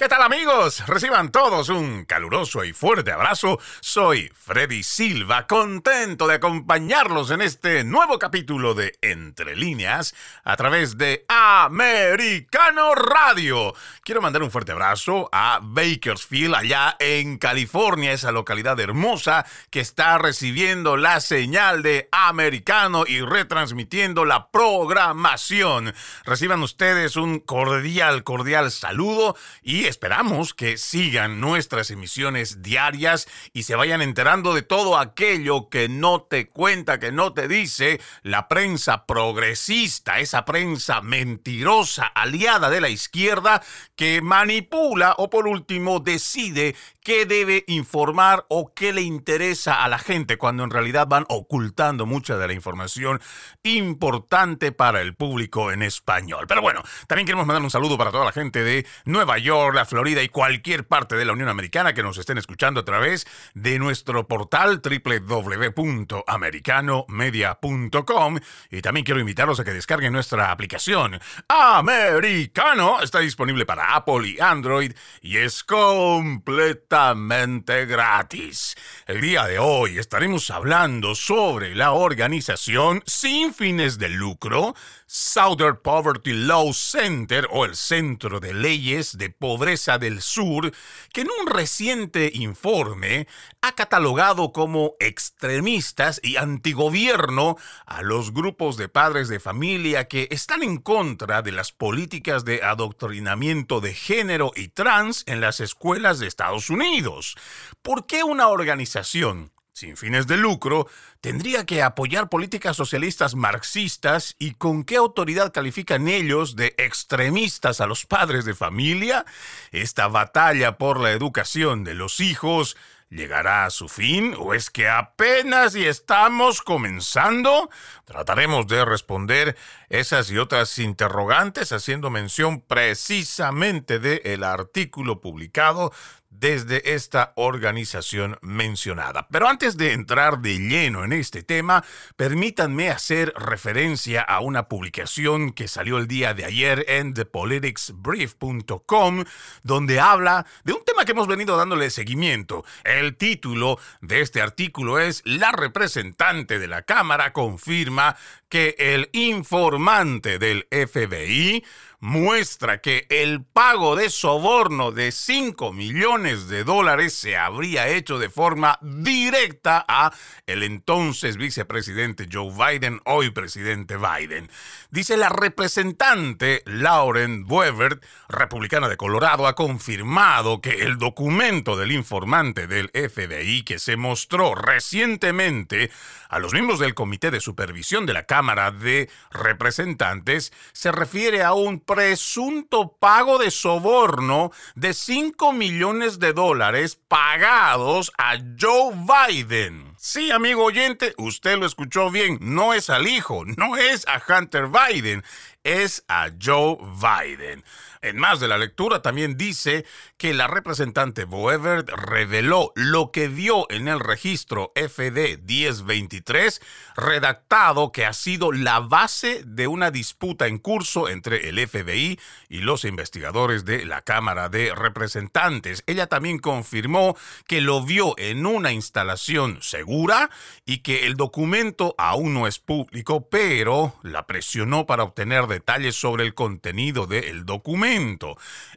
¿Qué tal amigos? Reciban todos un caluroso y fuerte abrazo. Soy Freddy Silva, contento de acompañarlos en este nuevo capítulo de Entre líneas a través de Americano Radio. Quiero mandar un fuerte abrazo a Bakersfield, allá en California, esa localidad hermosa que está recibiendo la señal de Americano y retransmitiendo la programación. Reciban ustedes un cordial, cordial saludo y esperamos que sigan nuestras emisiones diarias y se vayan enterando de todo aquello que no te cuenta, que no te dice la prensa progresista, esa prensa mentirosa, aliada de la izquierda, que manipula o por último decide qué debe informar o qué le interesa a la gente cuando en realidad van ocultando mucha de la información importante para el público en español. Pero bueno, también queremos mandar un saludo para toda la gente de Nueva York, Florida y cualquier parte de la Unión Americana que nos estén escuchando a través de nuestro portal www.americanomedia.com y también quiero invitarlos a que descarguen nuestra aplicación Americano. Está disponible para Apple y Android y es completamente gratis. El día de hoy estaremos hablando sobre la organización sin fines de lucro Southern Poverty Law Center o el Centro de Leyes de Pobreza del Sur, que en un reciente informe ha catalogado como extremistas y antigobierno a los grupos de padres de familia que están en contra de las políticas de adoctrinamiento de género y trans en las escuelas de Estados Unidos. ¿Por qué una organización sin fines de lucro, tendría que apoyar políticas socialistas marxistas y con qué autoridad califican ellos de extremistas a los padres de familia? Esta batalla por la educación de los hijos ¿Llegará a su fin o es que apenas y estamos comenzando? Trataremos de responder esas y otras interrogantes haciendo mención precisamente del artículo publicado desde esta organización mencionada. Pero antes de entrar de lleno en este tema, permítanme hacer referencia a una publicación que salió el día de ayer en thepoliticsbrief.com, donde habla de un tema que hemos venido dándole seguimiento. El título de este artículo es La representante de la Cámara confirma que el informante del FBI muestra que el pago de soborno de 5 millones de dólares se habría hecho de forma directa a el entonces vicepresidente Joe Biden, hoy presidente Biden. Dice la representante Lauren Weber, republicana de Colorado, ha confirmado que el documento del informante del FBI que se mostró recientemente a los miembros del Comité de Supervisión de la Cámara de Representantes se refiere a un presunto pago de soborno de 5 millones de dólares pagados a Joe Biden. Sí, amigo oyente, usted lo escuchó bien, no es al hijo, no es a Hunter Biden, es a Joe Biden. En más de la lectura también dice que la representante Boevert reveló lo que vio en el registro FD 1023, redactado que ha sido la base de una disputa en curso entre el FBI y los investigadores de la Cámara de Representantes. Ella también confirmó que lo vio en una instalación segura y que el documento aún no es público, pero la presionó para obtener detalles sobre el contenido del documento.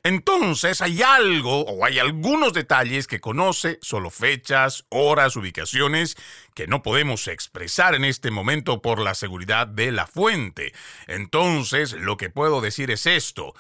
Entonces hay algo o hay algunos detalles que conoce, solo fechas, horas, ubicaciones, que no podemos expresar en este momento por la seguridad de la fuente. Entonces, lo que puedo decir es esto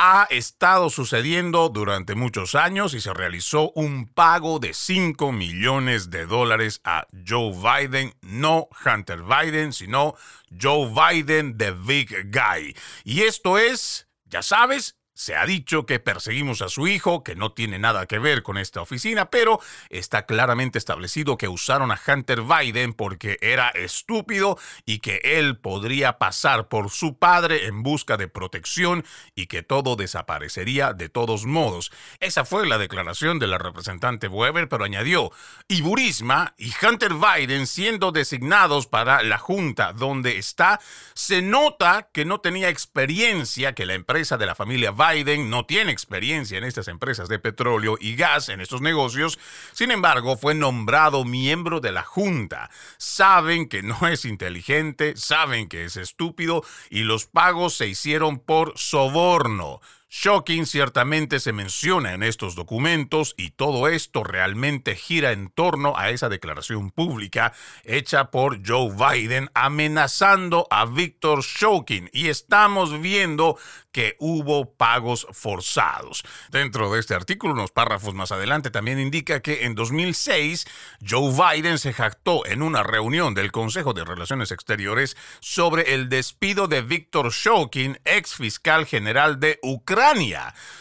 ha estado sucediendo durante muchos años y se realizó un pago de 5 millones de dólares a Joe Biden, no Hunter Biden, sino Joe Biden, the big guy. Y esto es, ya sabes, se ha dicho que perseguimos a su hijo, que no tiene nada que ver con esta oficina, pero está claramente establecido que usaron a Hunter Biden porque era estúpido y que él podría pasar por su padre en busca de protección y que todo desaparecería de todos modos. Esa fue la declaración de la representante Weber, pero añadió, y Burisma y Hunter Biden siendo designados para la junta donde está, se nota que no tenía experiencia que la empresa de la familia Biden Biden no tiene experiencia en estas empresas de petróleo y gas, en estos negocios. Sin embargo, fue nombrado miembro de la Junta. Saben que no es inteligente, saben que es estúpido y los pagos se hicieron por soborno. Shocking ciertamente se menciona en estos documentos y todo esto realmente gira en torno a esa declaración pública hecha por Joe Biden amenazando a Victor Shocking y estamos viendo que hubo pagos forzados. Dentro de este artículo, unos párrafos más adelante, también indica que en 2006 Joe Biden se jactó en una reunión del Consejo de Relaciones Exteriores sobre el despido de Viktor Shokin, ex fiscal general de Ucrania.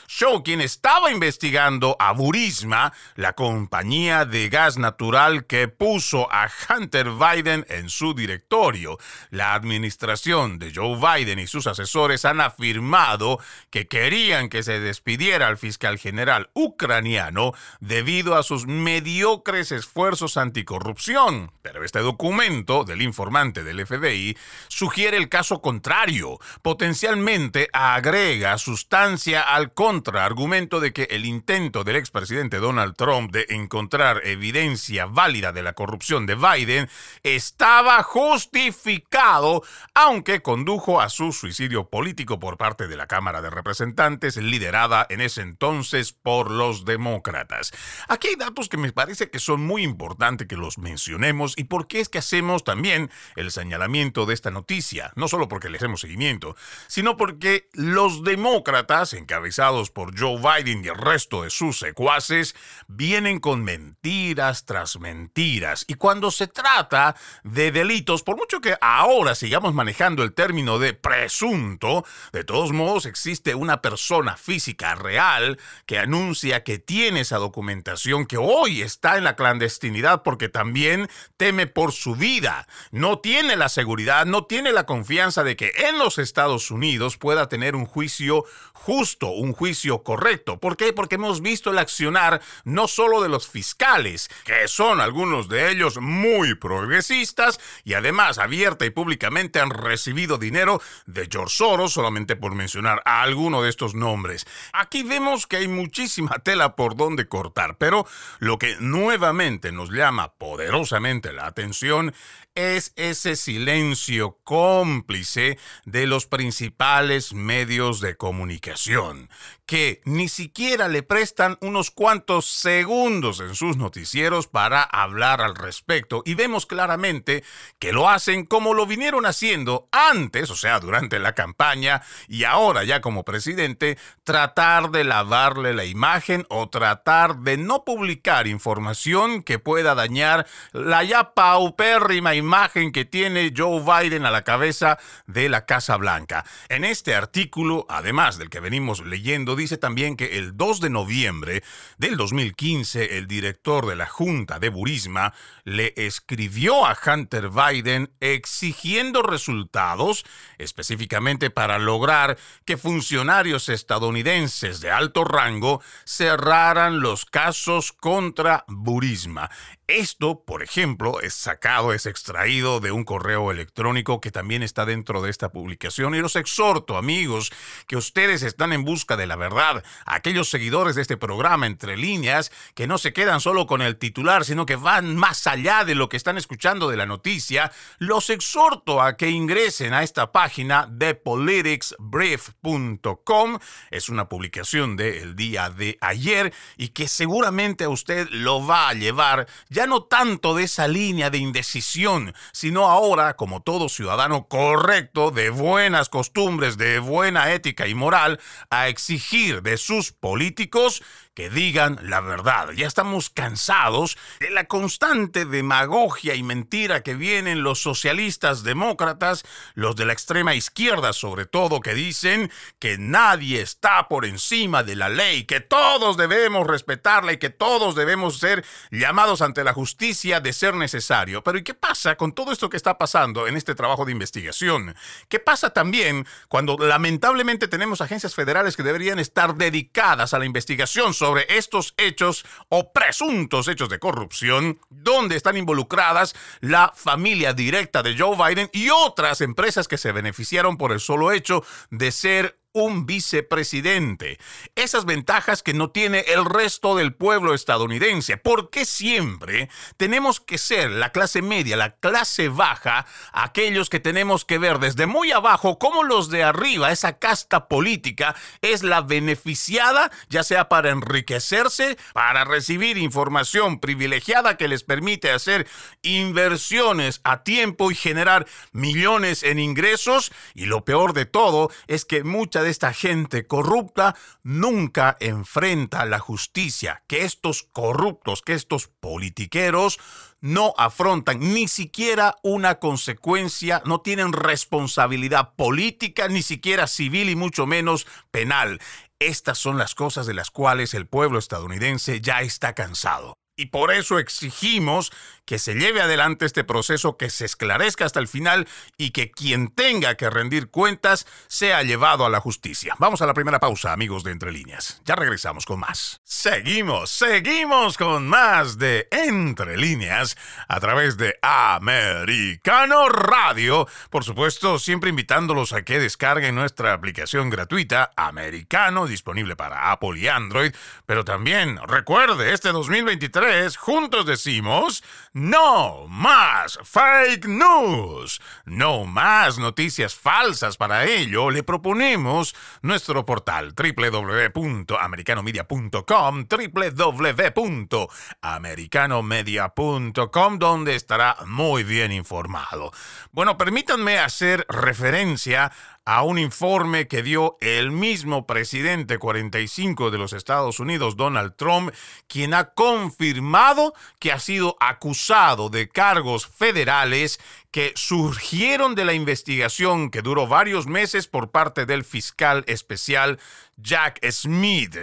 Shokin estaba investigando a Burisma, la compañía de gas natural que puso a Hunter Biden en su directorio. La administración de Joe Biden y sus asesores han afirmado que querían que se despidiera al fiscal general ucraniano debido a sus mediocres esfuerzos anticorrupción. Pero este documento del informante del FBI sugiere el caso contrario. Potencialmente agrega al contraargumento de que el intento del expresidente Donald Trump de encontrar evidencia válida de la corrupción de Biden estaba justificado, aunque condujo a su suicidio político por parte de la Cámara de Representantes, liderada en ese entonces por los demócratas. Aquí hay datos que me parece que son muy importantes que los mencionemos y por qué es que hacemos también el señalamiento de esta noticia, no solo porque le hacemos seguimiento, sino porque los demócratas, encabezados por Joe Biden y el resto de sus secuaces, vienen con mentiras tras mentiras. Y cuando se trata de delitos, por mucho que ahora sigamos manejando el término de presunto, de todos modos existe una persona física real que anuncia que tiene esa documentación, que hoy está en la clandestinidad porque también teme por su vida. No tiene la seguridad, no tiene la confianza de que en los Estados Unidos pueda tener un juicio justo, un juicio correcto. ¿Por qué? Porque hemos visto el accionar no solo de los fiscales, que son algunos de ellos muy progresistas y además abierta y públicamente han recibido dinero de George Soros solamente por mencionar a alguno de estos nombres. Aquí vemos que hay muchísima tela por donde cortar, pero lo que nuevamente nos llama poderosamente la atención es ese silencio cómplice de los principales medios de comunicación, que ni siquiera le prestan unos cuantos segundos en sus noticieros para hablar al respecto. Y vemos claramente que lo hacen como lo vinieron haciendo antes, o sea, durante la campaña, y ahora ya como presidente, tratar de lavarle la imagen o tratar de no publicar información que pueda dañar la ya paupérrima imagen imagen que tiene Joe Biden a la cabeza de la Casa Blanca. En este artículo, además del que venimos leyendo, dice también que el 2 de noviembre del 2015, el director de la Junta de Burisma le escribió a Hunter Biden exigiendo resultados, específicamente para lograr que funcionarios estadounidenses de alto rango cerraran los casos contra Burisma. Esto, por ejemplo, es sacado, es extraído de un correo electrónico que también está dentro de esta publicación y los exhorto, amigos, que ustedes están en busca de la verdad, aquellos seguidores de este programa entre líneas, que no se quedan solo con el titular, sino que van más allá de lo que están escuchando de la noticia, los exhorto a que ingresen a esta página de politicsbrief.com. Es una publicación del día de ayer y que seguramente a usted lo va a llevar ya no tanto de esa línea de indecisión, sino ahora, como todo ciudadano correcto, de buenas costumbres, de buena ética y moral, a exigir de sus políticos que digan la verdad. Ya estamos cansados de la constante demagogia y mentira que vienen los socialistas demócratas, los de la extrema izquierda sobre todo, que dicen que nadie está por encima de la ley, que todos debemos respetarla y que todos debemos ser llamados ante la justicia de ser necesario. Pero ¿y qué pasa con todo esto que está pasando en este trabajo de investigación? ¿Qué pasa también cuando lamentablemente tenemos agencias federales que deberían estar dedicadas a la investigación estos hechos o presuntos hechos de corrupción, donde están involucradas la familia directa de Joe Biden y otras empresas que se beneficiaron por el solo hecho de ser un vicepresidente. Esas ventajas que no tiene el resto del pueblo estadounidense. ¿Por qué siempre tenemos que ser la clase media, la clase baja, aquellos que tenemos que ver desde muy abajo como los de arriba, esa casta política, es la beneficiada, ya sea para enriquecerse, para recibir información privilegiada que les permite hacer inversiones a tiempo y generar millones en ingresos? Y lo peor de todo es que de esta gente corrupta nunca enfrenta la justicia, que estos corruptos, que estos politiqueros no afrontan ni siquiera una consecuencia, no tienen responsabilidad política, ni siquiera civil y mucho menos penal. Estas son las cosas de las cuales el pueblo estadounidense ya está cansado. Y por eso exigimos que se lleve adelante este proceso, que se esclarezca hasta el final y que quien tenga que rendir cuentas sea llevado a la justicia. Vamos a la primera pausa, amigos de Entre Líneas. Ya regresamos con más. Seguimos, seguimos con más de Entre Líneas a través de Americano Radio. Por supuesto, siempre invitándolos a que descarguen nuestra aplicación gratuita Americano, disponible para Apple y Android. Pero también recuerde, este 2023, juntos decimos... No más fake news. No más noticias falsas. Para ello, le proponemos nuestro portal www.americanomedia.com, www.americanomedia.com, donde estará muy bien informado. Bueno, permítanme hacer referencia a un informe que dio el mismo presidente 45 de los Estados Unidos, Donald Trump, quien ha confirmado que ha sido acusado de cargos federales que surgieron de la investigación que duró varios meses por parte del fiscal especial Jack Smith.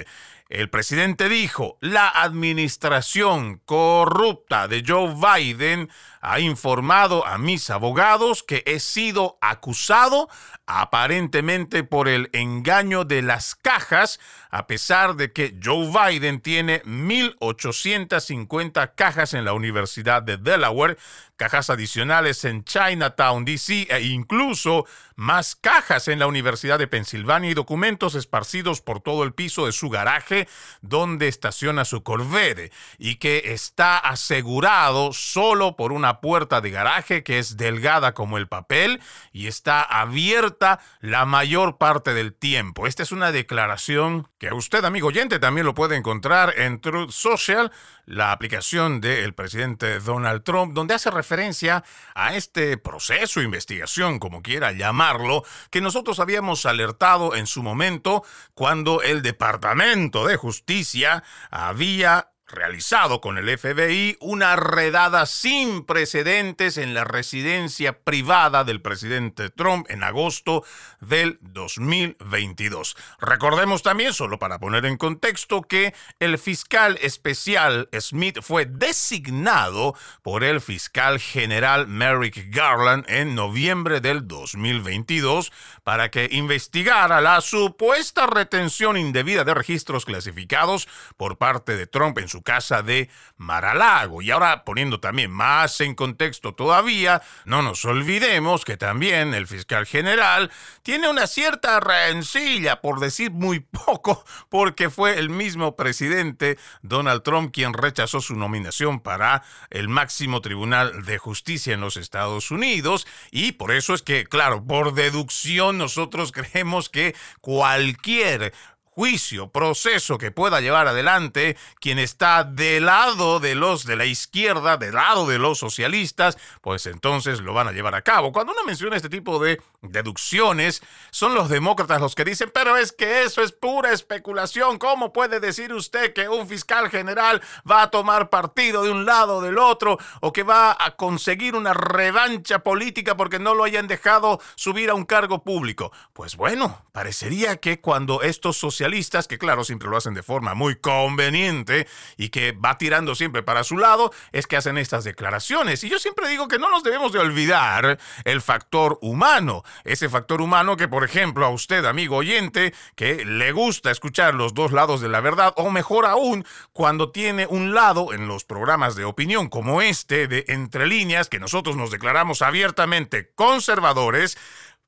El presidente dijo, la administración corrupta de Joe Biden ha informado a mis abogados que he sido acusado aparentemente por el engaño de las cajas, a pesar de que Joe Biden tiene 1.850 cajas en la Universidad de Delaware, cajas adicionales en Chinatown, D.C. e incluso más cajas en la Universidad de Pensilvania y documentos esparcidos por todo el piso de su garaje donde estaciona su Corvette y que está asegurado solo por una puerta de garaje que es delgada como el papel y está abierta la mayor parte del tiempo. Esta es una declaración que usted, amigo oyente, también lo puede encontrar en Truth Social, la aplicación del presidente Donald Trump, donde hace referencia a este proceso, investigación, como quiera llamarlo, que nosotros habíamos alertado en su momento cuando el Departamento de Justicia había realizado con el FBI una redada sin precedentes en la residencia privada del presidente Trump en agosto del 2022. Recordemos también, solo para poner en contexto, que el fiscal especial Smith fue designado por el fiscal general Merrick Garland en noviembre del 2022 para que investigara la supuesta retención indebida de registros clasificados por parte de Trump en su casa de Maralago. Y ahora poniendo también más en contexto todavía, no nos olvidemos que también el fiscal general tiene una cierta rencilla, por decir muy poco, porque fue el mismo presidente Donald Trump quien rechazó su nominación para el máximo tribunal de justicia en los Estados Unidos. Y por eso es que, claro, por deducción nosotros creemos que cualquier juicio, proceso que pueda llevar adelante quien está del lado de los de la izquierda, del lado de los socialistas, pues entonces lo van a llevar a cabo. Cuando uno menciona este tipo de deducciones, son los demócratas los que dicen, pero es que eso es pura especulación. ¿Cómo puede decir usted que un fiscal general va a tomar partido de un lado o del otro o que va a conseguir una revancha política porque no lo hayan dejado subir a un cargo público? Pues bueno, parecería que cuando estos socialistas que claro, siempre lo hacen de forma muy conveniente y que va tirando siempre para su lado, es que hacen estas declaraciones. Y yo siempre digo que no nos debemos de olvidar el factor humano. Ese factor humano que, por ejemplo, a usted, amigo oyente, que le gusta escuchar los dos lados de la verdad, o mejor aún, cuando tiene un lado en los programas de opinión como este de Entre líneas, que nosotros nos declaramos abiertamente conservadores,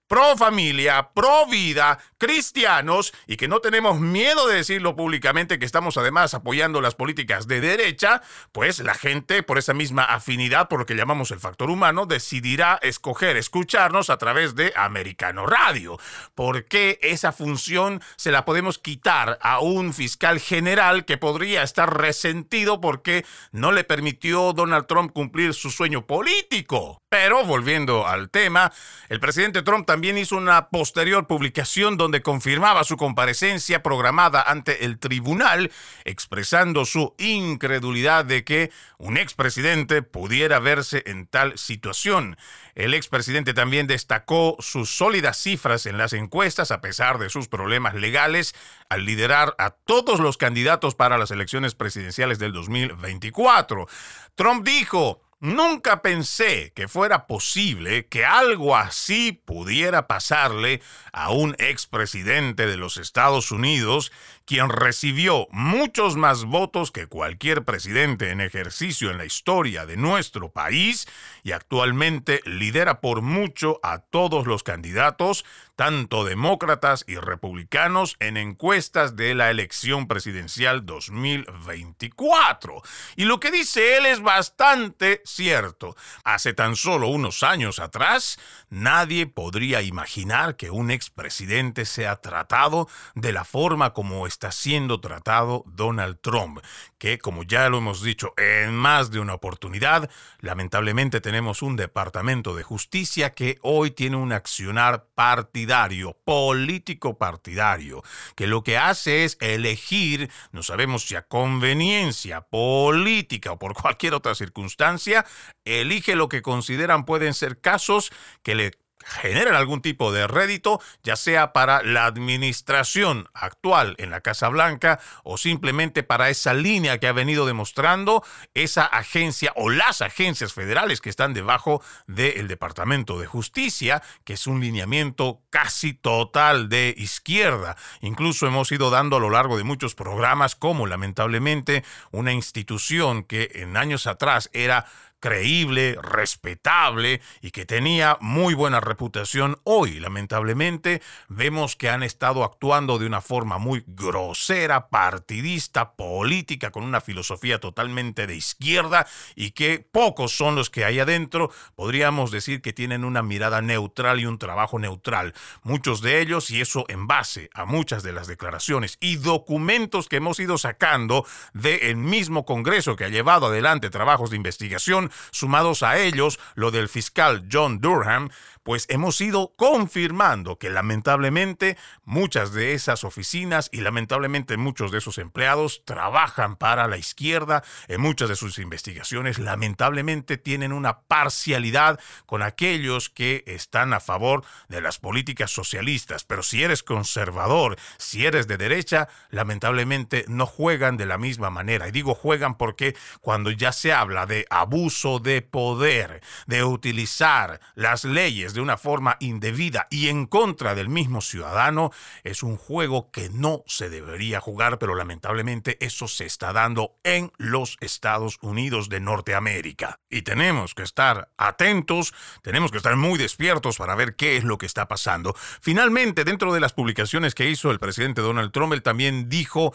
pro familia, pro vida, cristianos y que no tenemos miedo de decirlo públicamente que estamos además apoyando las políticas de derecha, pues la gente por esa misma afinidad por lo que llamamos el factor humano decidirá escoger escucharnos a través de Americano Radio. porque esa función se la podemos quitar a un fiscal general que podría estar resentido porque no le permitió Donald Trump cumplir su sueño político? Pero volviendo al tema, el presidente Trump también hizo una posterior publicación donde confirmaba su comparecencia programada ante el tribunal, expresando su incredulidad de que un expresidente pudiera verse en tal situación. El expresidente también destacó sus sólidas cifras en las encuestas a pesar de sus problemas legales al liderar a todos los candidatos para las elecciones presidenciales del 2024. Trump dijo, Nunca pensé que fuera posible que algo así pudiera pasarle a un expresidente de los Estados Unidos quien recibió muchos más votos que cualquier presidente en ejercicio en la historia de nuestro país y actualmente lidera por mucho a todos los candidatos, tanto demócratas y republicanos, en encuestas de la elección presidencial 2024. Y lo que dice él es bastante cierto. Hace tan solo unos años atrás, nadie podría imaginar que un expresidente sea tratado de la forma como está siendo tratado Donald Trump, que como ya lo hemos dicho en más de una oportunidad, lamentablemente tenemos un departamento de justicia que hoy tiene un accionar partidario, político partidario, que lo que hace es elegir, no sabemos si a conveniencia política o por cualquier otra circunstancia, elige lo que consideran pueden ser casos que le generan algún tipo de rédito, ya sea para la administración actual en la Casa Blanca o simplemente para esa línea que ha venido demostrando esa agencia o las agencias federales que están debajo del Departamento de Justicia, que es un lineamiento casi total de izquierda. Incluso hemos ido dando a lo largo de muchos programas como lamentablemente una institución que en años atrás era creíble, respetable y que tenía muy buena reputación, hoy lamentablemente vemos que han estado actuando de una forma muy grosera, partidista, política, con una filosofía totalmente de izquierda y que pocos son los que hay adentro, podríamos decir que tienen una mirada neutral y un trabajo neutral. Muchos de ellos, y eso en base a muchas de las declaraciones y documentos que hemos ido sacando del mismo Congreso que ha llevado adelante trabajos de investigación, sumados a ellos lo del fiscal John Durham, pues hemos ido confirmando que lamentablemente muchas de esas oficinas y lamentablemente muchos de esos empleados trabajan para la izquierda. En muchas de sus investigaciones lamentablemente tienen una parcialidad con aquellos que están a favor de las políticas socialistas. Pero si eres conservador, si eres de derecha, lamentablemente no juegan de la misma manera. Y digo juegan porque cuando ya se habla de abuso de poder, de utilizar las leyes, de una forma indebida y en contra del mismo ciudadano es un juego que no se debería jugar, pero lamentablemente eso se está dando en los Estados Unidos de Norteamérica. Y tenemos que estar atentos, tenemos que estar muy despiertos para ver qué es lo que está pasando. Finalmente, dentro de las publicaciones que hizo el presidente Donald Trump, él también dijo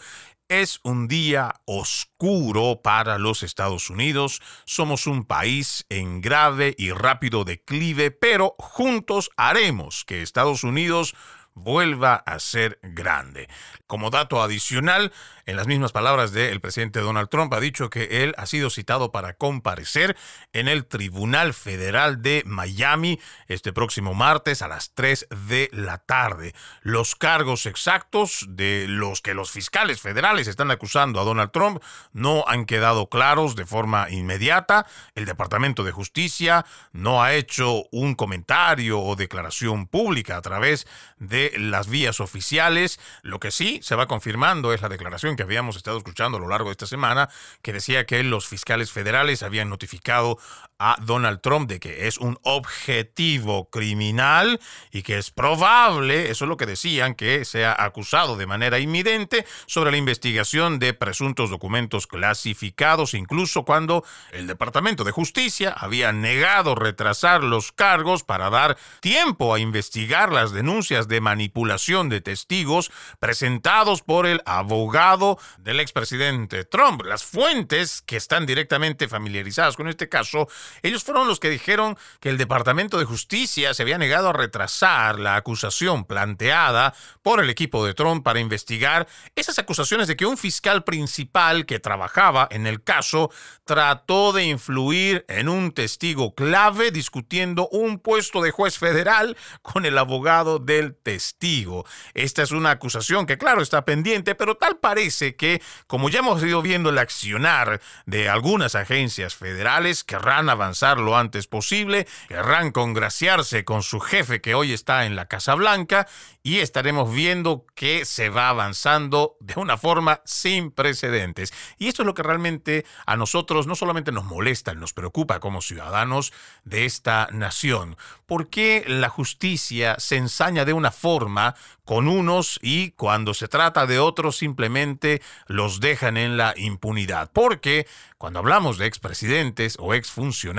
es un día oscuro para los Estados Unidos. Somos un país en grave y rápido declive, pero juntos haremos que Estados Unidos vuelva a ser grande. Como dato adicional, en las mismas palabras del presidente Donald Trump, ha dicho que él ha sido citado para comparecer en el Tribunal Federal de Miami este próximo martes a las 3 de la tarde. Los cargos exactos de los que los fiscales federales están acusando a Donald Trump no han quedado claros de forma inmediata. El Departamento de Justicia no ha hecho un comentario o declaración pública a través de las vías oficiales. Lo que sí se va confirmando es la declaración que habíamos estado escuchando a lo largo de esta semana, que decía que los fiscales federales habían notificado a Donald Trump de que es un objetivo criminal y que es probable, eso es lo que decían, que sea acusado de manera inminente sobre la investigación de presuntos documentos clasificados, incluso cuando el Departamento de Justicia había negado retrasar los cargos para dar tiempo a investigar las denuncias de manipulación de testigos presentados por el abogado del expresidente Trump. Las fuentes que están directamente familiarizadas con este caso, ellos fueron los que dijeron que el Departamento de Justicia se había negado a retrasar la acusación planteada por el equipo de Trump para investigar esas acusaciones de que un fiscal principal que trabajaba en el caso trató de influir en un testigo clave discutiendo un puesto de juez federal con el abogado del testigo. Esta es una acusación que claro está pendiente, pero tal parece que, como ya hemos ido viendo el accionar de algunas agencias federales, querrán avanzar lo antes posible, querrán congraciarse con su jefe que hoy está en la Casa Blanca y estaremos viendo que se va avanzando de una forma sin precedentes. Y esto es lo que realmente a nosotros no solamente nos molesta, nos preocupa como ciudadanos de esta nación. ¿Por qué la justicia se ensaña de una forma con unos y cuando se trata de otros simplemente los dejan en la impunidad. Porque cuando hablamos de expresidentes o exfuncionarios,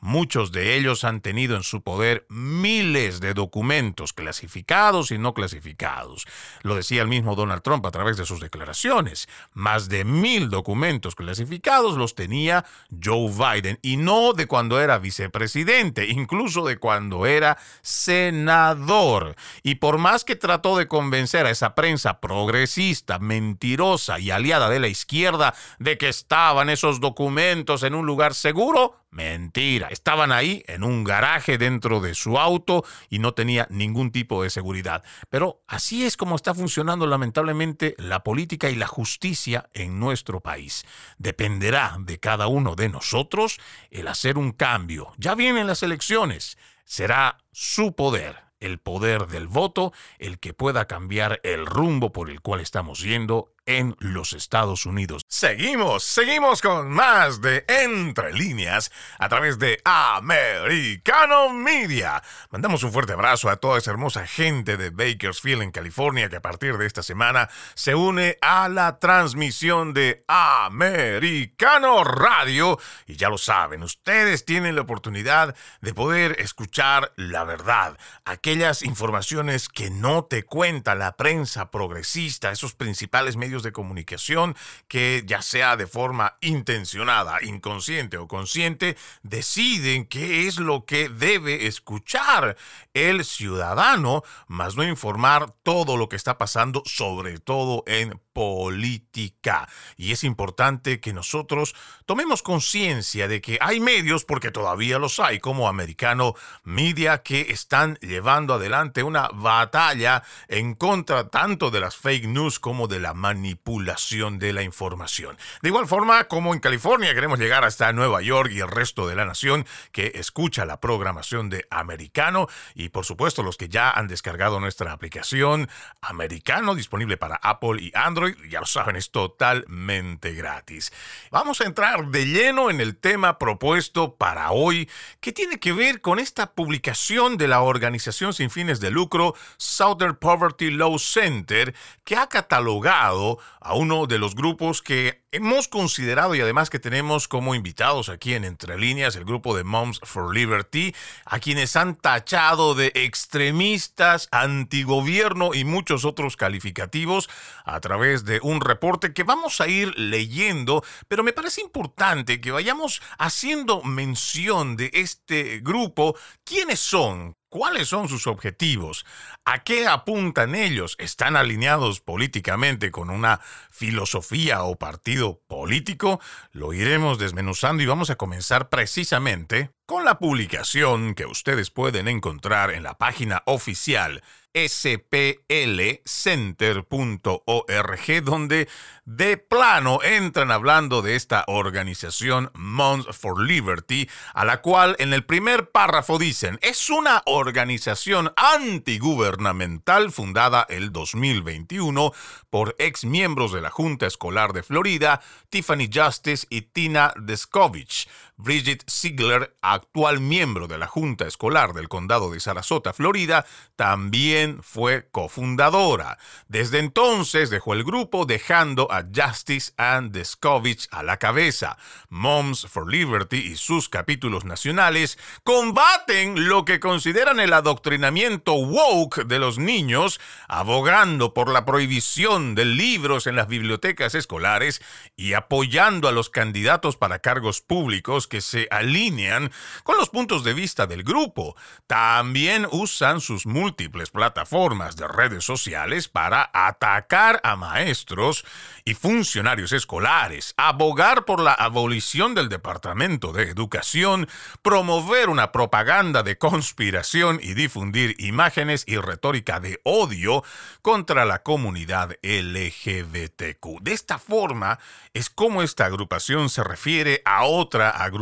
muchos de ellos han tenido en su poder miles de documentos clasificados y no clasificados. Lo decía el mismo Donald Trump a través de sus declaraciones. Más de mil documentos clasificados los tenía Joe Biden y no de cuando era vicepresidente, incluso de cuando era senador. Y por más que trató de convencer a esa prensa progresista, mentirosa y aliada de la izquierda de que estaban esos documentos en un lugar seguro, Mentira, estaban ahí en un garaje dentro de su auto y no tenía ningún tipo de seguridad. Pero así es como está funcionando lamentablemente la política y la justicia en nuestro país. Dependerá de cada uno de nosotros el hacer un cambio. Ya vienen las elecciones. Será su poder el poder del voto el que pueda cambiar el rumbo por el cual estamos yendo en los Estados Unidos. Seguimos, seguimos con más de Entre líneas a través de Americano Media. Mandamos un fuerte abrazo a toda esa hermosa gente de Bakersfield en California que a partir de esta semana se une a la transmisión de Americano Radio. Y ya lo saben, ustedes tienen la oportunidad de poder escuchar la verdad, aquellas informaciones que no te cuenta la prensa progresista, esos principales medios de comunicación que ya sea de forma intencionada, inconsciente o consciente, deciden qué es lo que debe escuchar el ciudadano, más no informar todo lo que está pasando, sobre todo en política. Y es importante que nosotros tomemos conciencia de que hay medios, porque todavía los hay, como Americano Media, que están llevando adelante una batalla en contra tanto de las fake news como de la manipulación de la información. De igual forma, como en California queremos llegar hasta Nueva York y el resto de la nación que escucha la programación de Americano y por supuesto los que ya han descargado nuestra aplicación Americano disponible para Apple y Android ya lo saben, es totalmente gratis. Vamos a entrar de lleno en el tema propuesto para hoy, que tiene que ver con esta publicación de la organización sin fines de lucro Southern Poverty Law Center, que ha catalogado a uno de los grupos que hemos considerado y además que tenemos como invitados aquí en Entre Líneas el grupo de Moms for Liberty, a quienes han tachado de extremistas, antigobierno y muchos otros calificativos a través de un reporte que vamos a ir leyendo, pero me parece importante que vayamos haciendo mención de este grupo, quiénes son, ¿Cuáles son sus objetivos? ¿A qué apuntan ellos? ¿Están alineados políticamente con una filosofía o partido político? Lo iremos desmenuzando y vamos a comenzar precisamente con la publicación que ustedes pueden encontrar en la página oficial splcenter.org, donde de plano entran hablando de esta organización Moms for Liberty, a la cual en el primer párrafo dicen, es una organización antigubernamental fundada el 2021 por ex miembros de la Junta Escolar de Florida, Tiffany Justice y Tina Descovich Bridget Ziegler, actual miembro de la Junta Escolar del Condado de Sarasota, Florida, también fue cofundadora. Desde entonces dejó el grupo dejando a Justice and Descovich a la cabeza. Moms for Liberty y sus capítulos nacionales combaten lo que consideran el adoctrinamiento woke de los niños, abogando por la prohibición de libros en las bibliotecas escolares y apoyando a los candidatos para cargos públicos que se alinean con los puntos de vista del grupo. También usan sus múltiples plataformas de redes sociales para atacar a maestros y funcionarios escolares, abogar por la abolición del Departamento de Educación, promover una propaganda de conspiración y difundir imágenes y retórica de odio contra la comunidad LGBTQ. De esta forma es como esta agrupación se refiere a otra agrupación,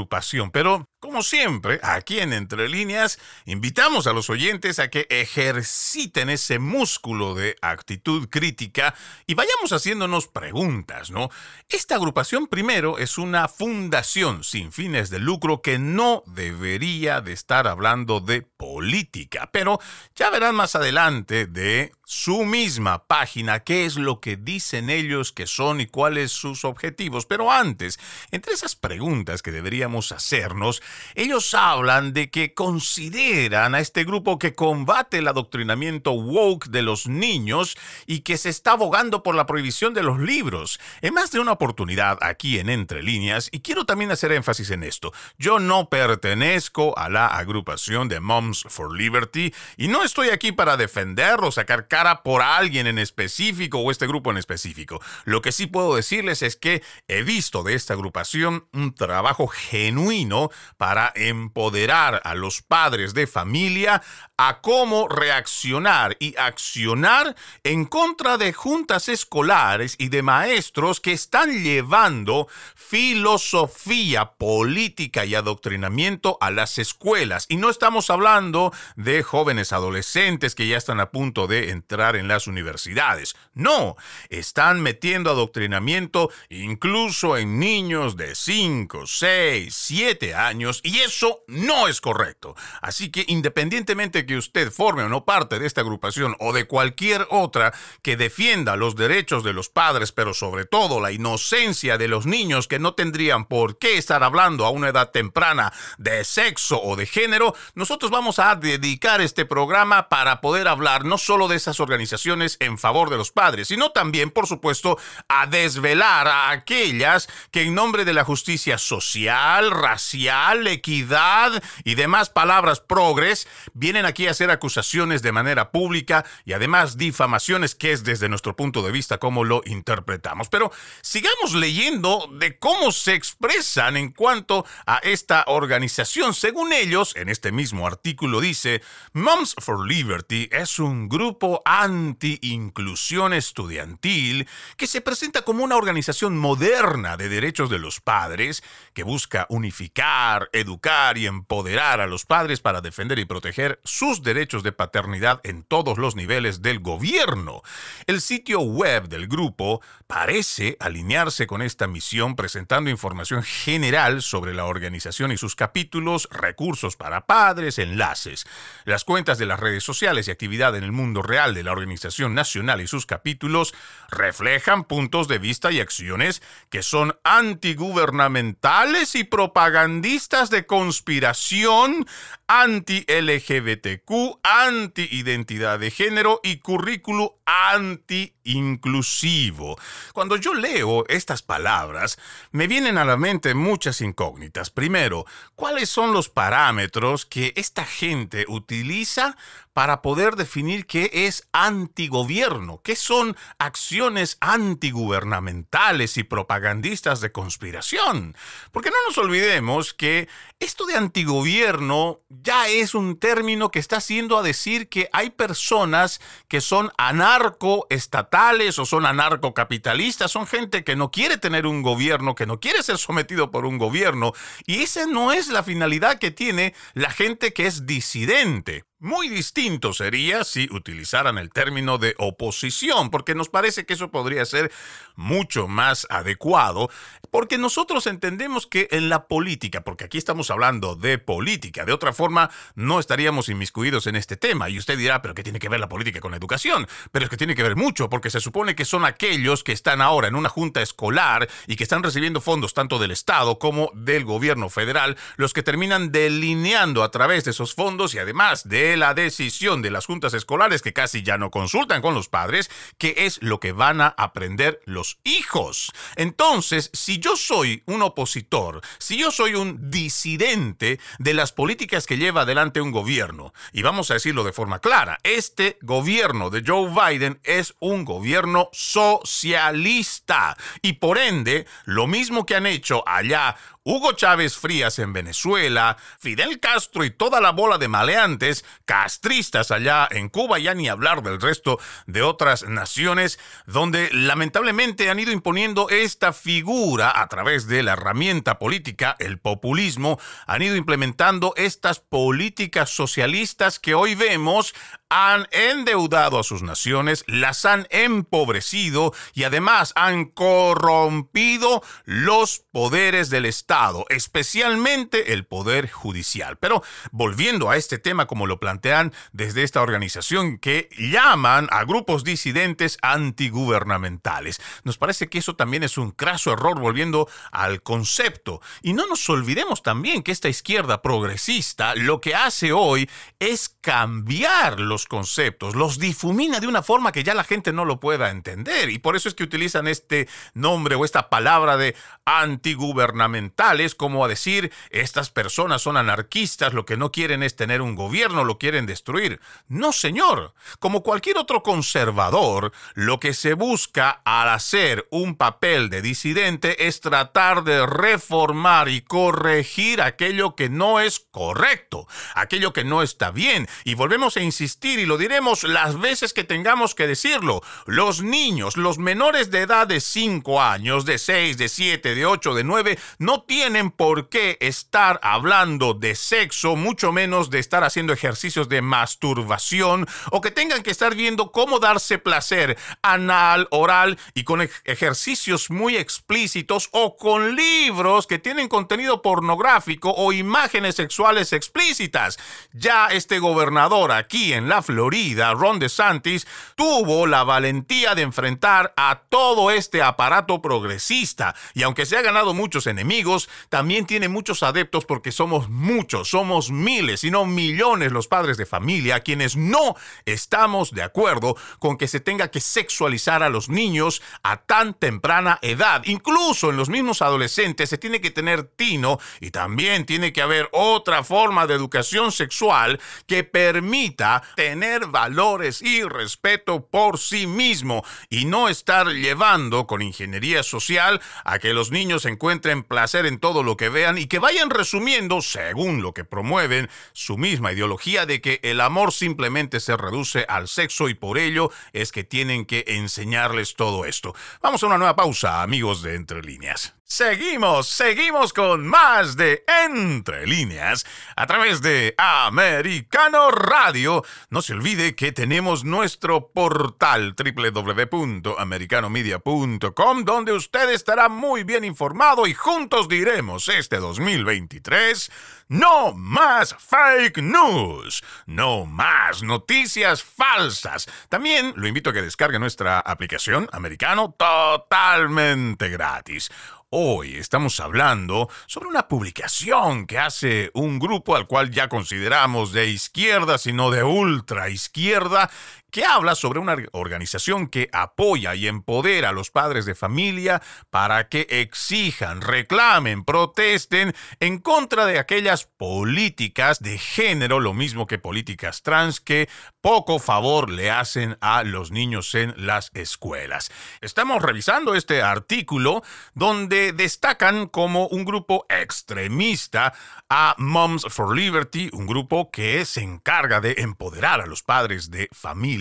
pero como siempre, aquí en Entre Líneas, invitamos a los oyentes a que ejerciten ese músculo de actitud crítica y vayamos haciéndonos preguntas, ¿no? Esta agrupación primero es una fundación sin fines de lucro que no debería de estar hablando de política, pero ya verán más adelante de su misma página qué es lo que dicen ellos que son y cuáles sus objetivos. Pero antes, entre esas preguntas que deberíamos hacernos, ellos hablan de que consideran a este grupo que combate el adoctrinamiento woke de los niños y que se está abogando por la prohibición de los libros. En más de una oportunidad aquí en Entre Líneas, y quiero también hacer énfasis en esto, yo no pertenezco a la agrupación de Moms for Liberty y no estoy aquí para defender o sacar por alguien en específico o este grupo en específico. Lo que sí puedo decirles es que he visto de esta agrupación un trabajo genuino para empoderar a los padres de familia a cómo reaccionar y accionar en contra de juntas escolares y de maestros que están llevando filosofía política y adoctrinamiento a las escuelas. Y no estamos hablando de jóvenes adolescentes que ya están a punto de entrar en las universidades. No, están metiendo adoctrinamiento incluso en niños de 5, 6, 7 años y eso no es correcto. Así que independientemente que usted forme o no parte de esta agrupación o de cualquier otra que defienda los derechos de los padres, pero sobre todo la inocencia de los niños que no tendrían por qué estar hablando a una edad temprana de sexo o de género, nosotros vamos a dedicar este programa para poder hablar no solo de esas organizaciones en favor de los padres, sino también, por supuesto, a desvelar a aquellas que en nombre de la justicia social, racial, equidad y demás palabras progres vienen aquí a hacer acusaciones de manera pública y además difamaciones que es desde nuestro punto de vista como lo interpretamos. Pero sigamos leyendo de cómo se expresan en cuanto a esta organización. Según ellos, en este mismo artículo dice, Moms for Liberty es un grupo anti-inclusión estudiantil que se presenta como una organización moderna de derechos de los padres que busca unificar, educar y empoderar a los padres para defender y proteger sus derechos de paternidad en todos los niveles del gobierno. El sitio web del grupo parece alinearse con esta misión presentando información general sobre la organización y sus capítulos, recursos para padres, enlaces. Las cuentas de las redes sociales y actividad en el mundo real de la organización nacional y sus capítulos reflejan puntos de vista y acciones que son antigubernamentales y propagandistas de conspiración, anti-LGBTQ, anti-identidad de género y currículo anti-inclusivo. Cuando yo leo estas palabras, me vienen a la mente muchas incógnitas. Primero, ¿cuáles son los parámetros que esta gente utiliza para poder definir qué es antigobierno, qué son acciones antigubernamentales y propagandistas de conspiración. Porque no nos olvidemos que esto de antigobierno ya es un término que está haciendo a decir que hay personas que son anarcoestatales o son anarcocapitalistas, son gente que no quiere tener un gobierno, que no quiere ser sometido por un gobierno, y esa no es la finalidad que tiene la gente que es disidente. Muy distinto sería si utilizaran el término de oposición, porque nos parece que eso podría ser mucho más adecuado, porque nosotros entendemos que en la política, porque aquí estamos hablando de política, de otra forma no estaríamos inmiscuidos en este tema, y usted dirá, pero ¿qué tiene que ver la política con la educación? Pero es que tiene que ver mucho, porque se supone que son aquellos que están ahora en una junta escolar y que están recibiendo fondos tanto del Estado como del gobierno federal, los que terminan delineando a través de esos fondos y además de la decisión de las juntas escolares que casi ya no consultan con los padres, qué es lo que van a aprender los hijos. Entonces, si yo soy un opositor, si yo soy un disidente de las políticas que lleva adelante un gobierno, y vamos a decirlo de forma clara, este gobierno de Joe Biden es un gobierno socialista. Y por ende, lo mismo que han hecho allá Hugo Chávez Frías en Venezuela, Fidel Castro y toda la bola de maleantes, castristas allá en Cuba, ya ni hablar del resto de otras naciones, donde lamentablemente han ido imponiendo esta figura a través de la herramienta política, el populismo, han ido implementando estas políticas socialistas que hoy vemos han endeudado a sus naciones, las han empobrecido y además han corrompido los poderes del Estado, especialmente el poder judicial. Pero volviendo a este tema como lo plantean desde esta organización que llaman a grupos disidentes antigubernamentales, nos parece que eso también es un craso error volviendo al concepto. Y no nos olvidemos también que esta izquierda progresista lo que hace hoy es cambiar los conceptos, los difumina de una forma que ya la gente no lo pueda entender. Y por eso es que utilizan este nombre o esta palabra de antigubernamentales, como a decir, estas personas son anarquistas, lo que no quieren es tener un gobierno, lo quieren destruir. No, señor. Como cualquier otro conservador, lo que se busca al hacer un papel de disidente es tratar de reformar y corregir aquello que no es correcto, aquello que no está bien. Y volvemos a insistir y lo diremos las veces que tengamos que decirlo. Los niños, los menores de edad de 5 años, de 6, de 7, de 8, de 9, no tienen por qué estar hablando de sexo, mucho menos de estar haciendo ejercicios de masturbación o que tengan que estar viendo cómo darse placer anal, oral y con ejercicios muy explícitos o con libros que tienen contenido pornográfico o imágenes sexuales explícitas. Ya este gobernador aquí en la Florida, Ron DeSantis, tuvo la valentía de enfrentar a todo este aparato progresista y aunque se ha ganado muchos enemigos, también tiene muchos adeptos porque somos muchos, somos miles, y no millones los padres de familia quienes no estamos de acuerdo con que se tenga que sexualizar a los niños a tan temprana edad. Incluso en los mismos adolescentes se tiene que tener tino y también tiene que haber otra forma de educación sexual que permita tener valores y respeto por sí mismo y no estar llevando con ingeniería social a que los niños encuentren placer en todo lo que vean y que vayan resumiendo, según lo que promueven, su misma ideología de que el amor simplemente se reduce al sexo y por ello es que tienen que enseñarles todo esto. Vamos a una nueva pausa, amigos de Entre Líneas. Seguimos, seguimos con más de Entre líneas a través de Americano Radio. No se olvide que tenemos nuestro portal www.americanomedia.com donde usted estará muy bien informado y juntos diremos este 2023 no más fake news, no más noticias falsas. También lo invito a que descargue nuestra aplicación americano totalmente gratis. Hoy estamos hablando sobre una publicación que hace un grupo al cual ya consideramos de izquierda, sino de ultra izquierda, que habla sobre una organización que apoya y empodera a los padres de familia para que exijan, reclamen, protesten en contra de aquellas políticas de género, lo mismo que políticas trans, que poco favor le hacen a los niños en las escuelas. Estamos revisando este artículo donde destacan como un grupo extremista a Moms for Liberty, un grupo que se encarga de empoderar a los padres de familia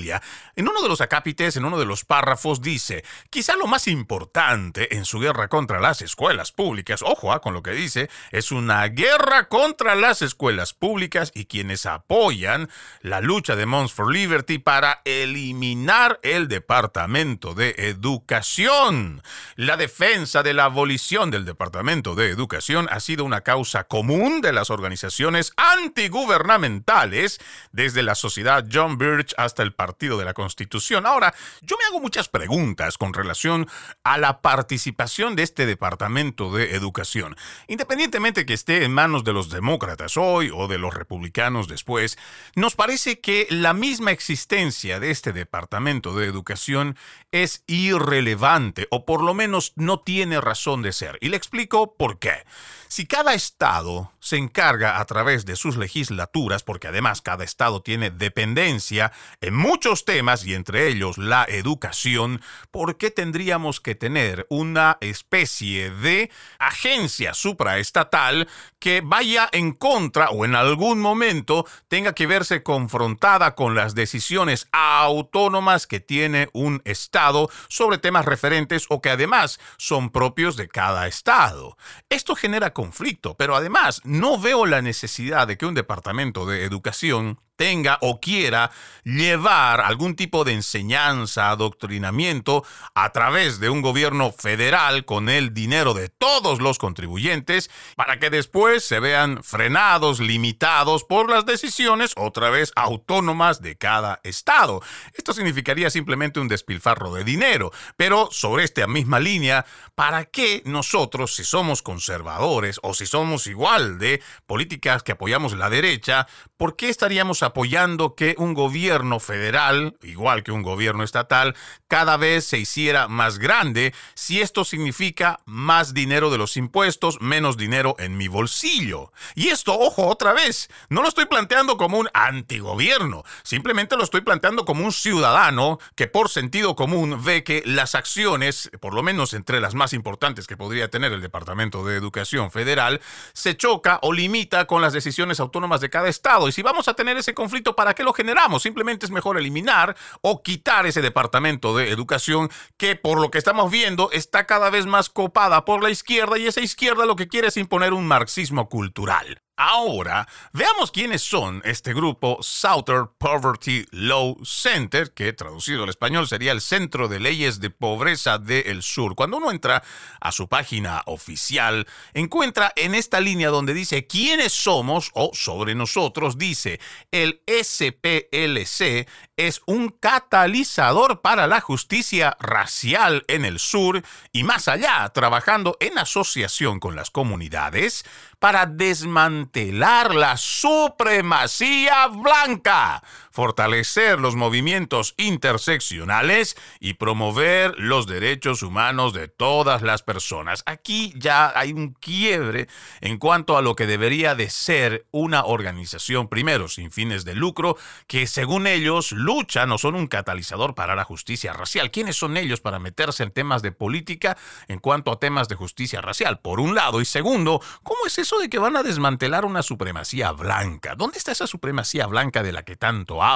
En uno de los acápites, en uno de los párrafos, dice, quizá lo más importante en su guerra contra las escuelas públicas, ojo ah, con lo que dice, es una guerra contra las escuelas públicas y quienes apoyan la lucha de Mons for Liberty para eliminar el Departamento de Educación. La defensa de la abolición del Departamento de Educación ha sido una causa común de las organizaciones antigubernamentales, desde la Sociedad John Birch hasta el Partido de la Constitución. Ahora, yo me hago muchas preguntas con relación a la participación de este Departamento de Educación. Independientemente que esté en manos de los demócratas hoy o de los republicanos después, nos parece que la misma existencia de este Departamento de Educación es irrelevante o por lo menos no tiene razón de ser. Y le explico por qué. Si cada estado se encarga a través de sus legislaturas, porque además cada estado tiene dependencia en muchos temas y entre ellos la educación, ¿por qué tendríamos que tener una especie de agencia supraestatal que vaya en contra o en algún momento tenga que verse confrontada con las decisiones autónomas que tiene un estado sobre temas referentes o que además son propios de cada estado? Esto genera conflicto, pero además no veo la necesidad de que un departamento de educación tenga o quiera llevar algún tipo de enseñanza, adoctrinamiento a través de un gobierno federal con el dinero de todos los contribuyentes para que después se vean frenados, limitados por las decisiones otra vez autónomas de cada estado. Esto significaría simplemente un despilfarro de dinero, pero sobre esta misma línea, ¿para qué nosotros, si somos conservadores o si somos igual de políticas que apoyamos la derecha, ¿por qué estaríamos apoyando que un gobierno federal, igual que un gobierno estatal, cada vez se hiciera más grande si esto significa más dinero de los impuestos, menos dinero en mi bolsillo? Y esto, ojo, otra vez, no lo estoy planteando como un antigobierno, simplemente lo estoy planteando como un ciudadano que por sentido común ve que las acciones, por lo menos entre las más importantes que podría tener el Departamento de Educación Federal, se choca o limita con las decisiones autónomas de cada estado. Y si vamos a tener ese conflicto, ¿para qué lo generamos? Simplemente es mejor eliminar o quitar ese departamento de educación que por lo que estamos viendo está cada vez más copada por la izquierda y esa izquierda lo que quiere es imponer un marxismo cultural. Ahora, veamos quiénes son este grupo Southern Poverty Law Center, que traducido al español sería el Centro de Leyes de Pobreza del Sur. Cuando uno entra a su página oficial, encuentra en esta línea donde dice quiénes somos o sobre nosotros, dice el SPLC es un catalizador para la justicia racial en el sur y más allá, trabajando en asociación con las comunidades para desmantelar la supremacía blanca fortalecer los movimientos interseccionales y promover los derechos humanos de todas las personas. Aquí ya hay un quiebre en cuanto a lo que debería de ser una organización, primero, sin fines de lucro, que según ellos luchan o son un catalizador para la justicia racial. ¿Quiénes son ellos para meterse en temas de política en cuanto a temas de justicia racial? Por un lado. Y segundo, ¿cómo es eso de que van a desmantelar una supremacía blanca? ¿Dónde está esa supremacía blanca de la que tanto hablan,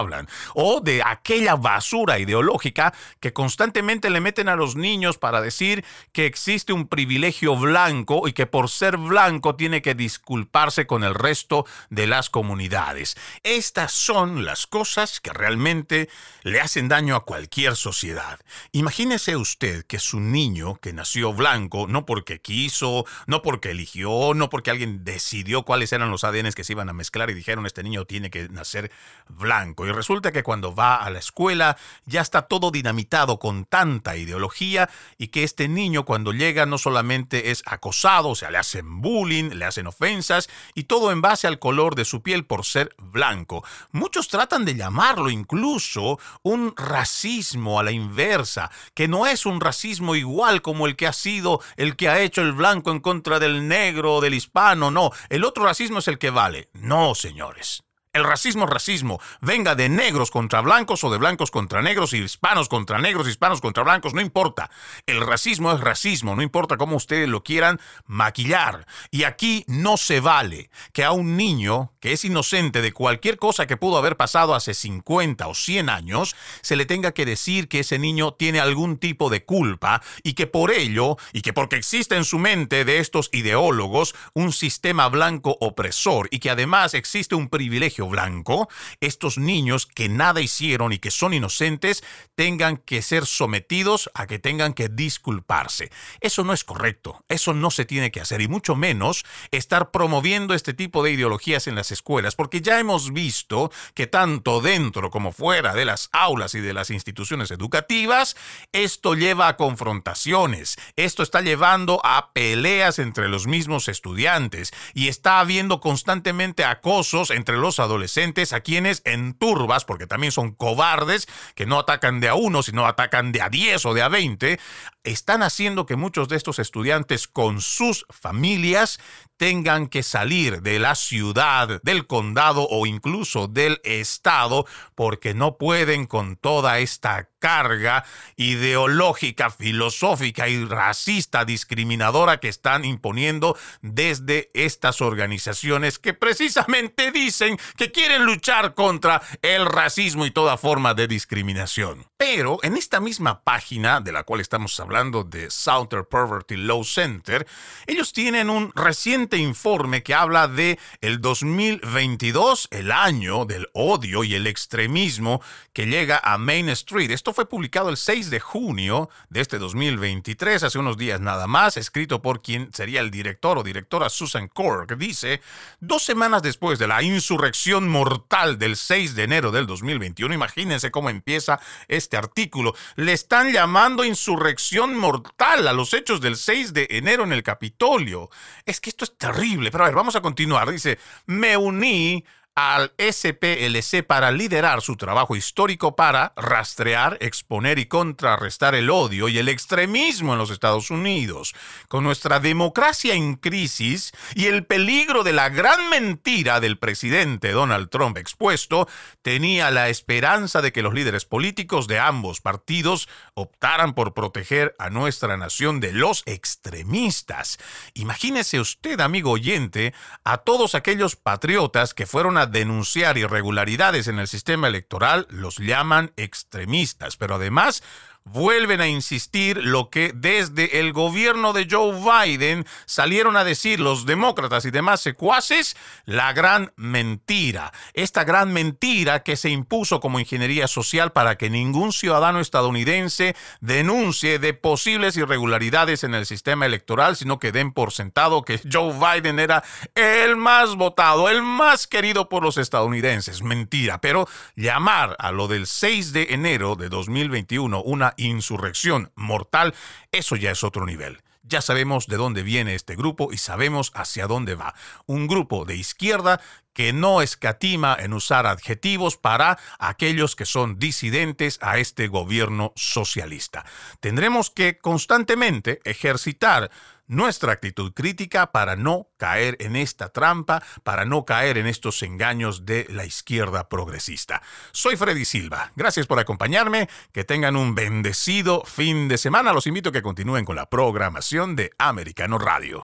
o de aquella basura ideológica que constantemente le meten a los niños para decir que existe un privilegio blanco y que por ser blanco tiene que disculparse con el resto de las comunidades. Estas son las cosas que realmente le hacen daño a cualquier sociedad. Imagínese usted que su niño que nació blanco, no porque quiso, no porque eligió, no porque alguien decidió cuáles eran los ADNs que se iban a mezclar y dijeron este niño tiene que nacer blanco y resulta que cuando va a la escuela ya está todo dinamitado con tanta ideología y que este niño cuando llega no solamente es acosado, o sea, le hacen bullying, le hacen ofensas y todo en base al color de su piel por ser blanco. Muchos tratan de llamarlo incluso un racismo a la inversa, que no es un racismo igual como el que ha sido el que ha hecho el blanco en contra del negro o del hispano, no, el otro racismo es el que vale. No, señores. El racismo es racismo, venga de negros contra blancos o de blancos contra negros, hispanos contra negros, hispanos contra blancos, no importa. El racismo es racismo, no importa cómo ustedes lo quieran maquillar. Y aquí no se vale que a un niño que es inocente de cualquier cosa que pudo haber pasado hace 50 o 100 años, se le tenga que decir que ese niño tiene algún tipo de culpa y que por ello, y que porque existe en su mente de estos ideólogos un sistema blanco opresor y que además existe un privilegio blanco, estos niños que nada hicieron y que son inocentes tengan que ser sometidos a que tengan que disculparse. Eso no es correcto, eso no se tiene que hacer y mucho menos estar promoviendo este tipo de ideologías en las escuelas, porque ya hemos visto que tanto dentro como fuera de las aulas y de las instituciones educativas, esto lleva a confrontaciones, esto está llevando a peleas entre los mismos estudiantes y está habiendo constantemente acosos entre los adolescentes adolescentes a quienes en turbas, porque también son cobardes, que no atacan de a uno, sino atacan de a diez o de a veinte, están haciendo que muchos de estos estudiantes con sus familias tengan que salir de la ciudad, del condado o incluso del estado porque no pueden con toda esta carga ideológica, filosófica y racista discriminadora que están imponiendo desde estas organizaciones que precisamente dicen que quieren luchar contra el racismo y toda forma de discriminación. Pero en esta misma página de la cual estamos hablando de Southern Poverty Law Center, ellos tienen un reciente informe que habla de el 2022, el año del odio y el extremismo que llega a Main Street. Esto fue publicado el 6 de junio de este 2023, hace unos días nada más, escrito por quien sería el director o directora Susan Cork. Dice, dos semanas después de la insurrección mortal del 6 de enero del 2021, imagínense cómo empieza este artículo, le están llamando insurrección mortal a los hechos del 6 de enero en el Capitolio. Es que esto es terrible. Pero a ver, vamos a continuar. Dice, me uní al SPLC para liderar su trabajo histórico para rastrear, exponer y contrarrestar el odio y el extremismo en los Estados Unidos. Con nuestra democracia en crisis y el peligro de la gran mentira del presidente Donald Trump expuesto, tenía la esperanza de que los líderes políticos de ambos partidos optaran por proteger a nuestra nación de los extremistas. Imagínese usted, amigo oyente, a todos aquellos patriotas que fueron a denunciar irregularidades en el sistema electoral los llaman extremistas, pero además vuelven a insistir lo que desde el gobierno de Joe Biden salieron a decir los demócratas y demás secuaces, la gran mentira. Esta gran mentira que se impuso como ingeniería social para que ningún ciudadano estadounidense denuncie de posibles irregularidades en el sistema electoral, sino que den por sentado que Joe Biden era el más votado, el más querido por los estadounidenses. Mentira, pero llamar a lo del 6 de enero de 2021 insurrección mortal, eso ya es otro nivel. Ya sabemos de dónde viene este grupo y sabemos hacia dónde va. Un grupo de izquierda que no escatima en usar adjetivos para aquellos que son disidentes a este gobierno socialista. Tendremos que constantemente ejercitar nuestra actitud crítica para no caer en esta trampa, para no caer en estos engaños de la izquierda progresista. Soy Freddy Silva. Gracias por acompañarme. Que tengan un bendecido fin de semana. Los invito a que continúen con la programación de Americano Radio.